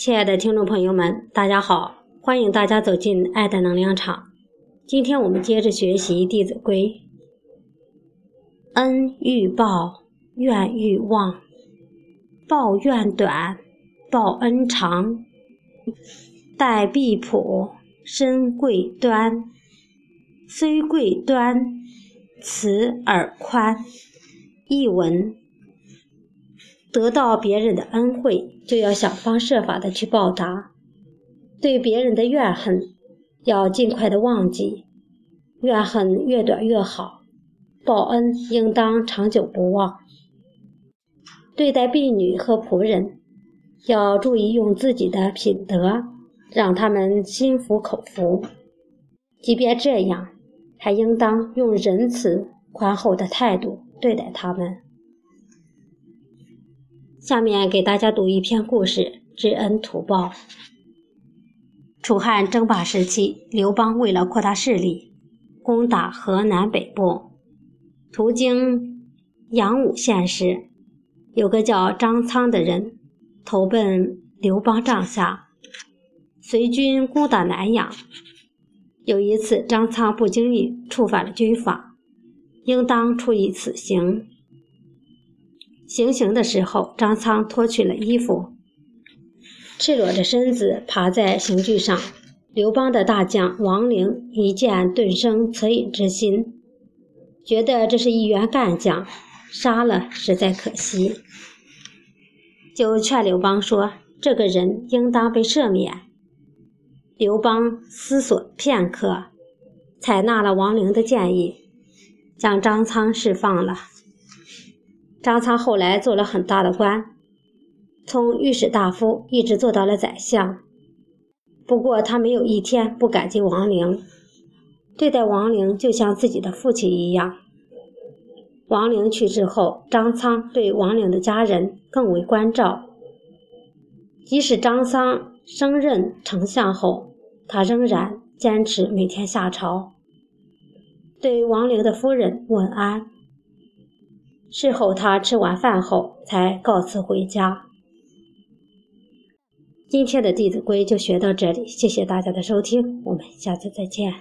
亲爱的听众朋友们，大家好！欢迎大家走进爱的能量场。今天我们接着学习《弟子规》：恩欲报，怨欲忘，报怨短，报恩长。待必朴，身贵端，虽贵端，慈而宽。译文。得到别人的恩惠，就要想方设法的去报答；对别人的怨恨，要尽快的忘记，怨恨越短越好；报恩应当长久不忘。对待婢女和仆人，要注意用自己的品德，让他们心服口服；即便这样，还应当用仁慈宽厚的态度对待他们。下面给大家读一篇故事：知恩图报。楚汉争霸时期，刘邦为了扩大势力，攻打河南北部，途经阳武县时，有个叫张苍的人投奔刘邦帐下，随军攻打南阳。有一次，张苍不经意触犯了军法，应当处以死刑。行刑的时候，张苍脱去了衣服，赤裸着身子爬在刑具上。刘邦的大将王陵一见，顿生恻隐之心，觉得这是一员干将，杀了实在可惜，就劝刘邦说：“这个人应当被赦免。”刘邦思索片刻，采纳了王陵的建议，将张苍释放了。张苍后来做了很大的官，从御史大夫一直做到了宰相。不过他没有一天不感激王陵，对待王陵就像自己的父亲一样。王陵去世后，张苍对王陵的家人更为关照。即使张苍升任丞相后，他仍然坚持每天下朝，对王陵的夫人问安。事后，他吃完饭后才告辞回家。今天的《弟子规》就学到这里，谢谢大家的收听，我们下次再见。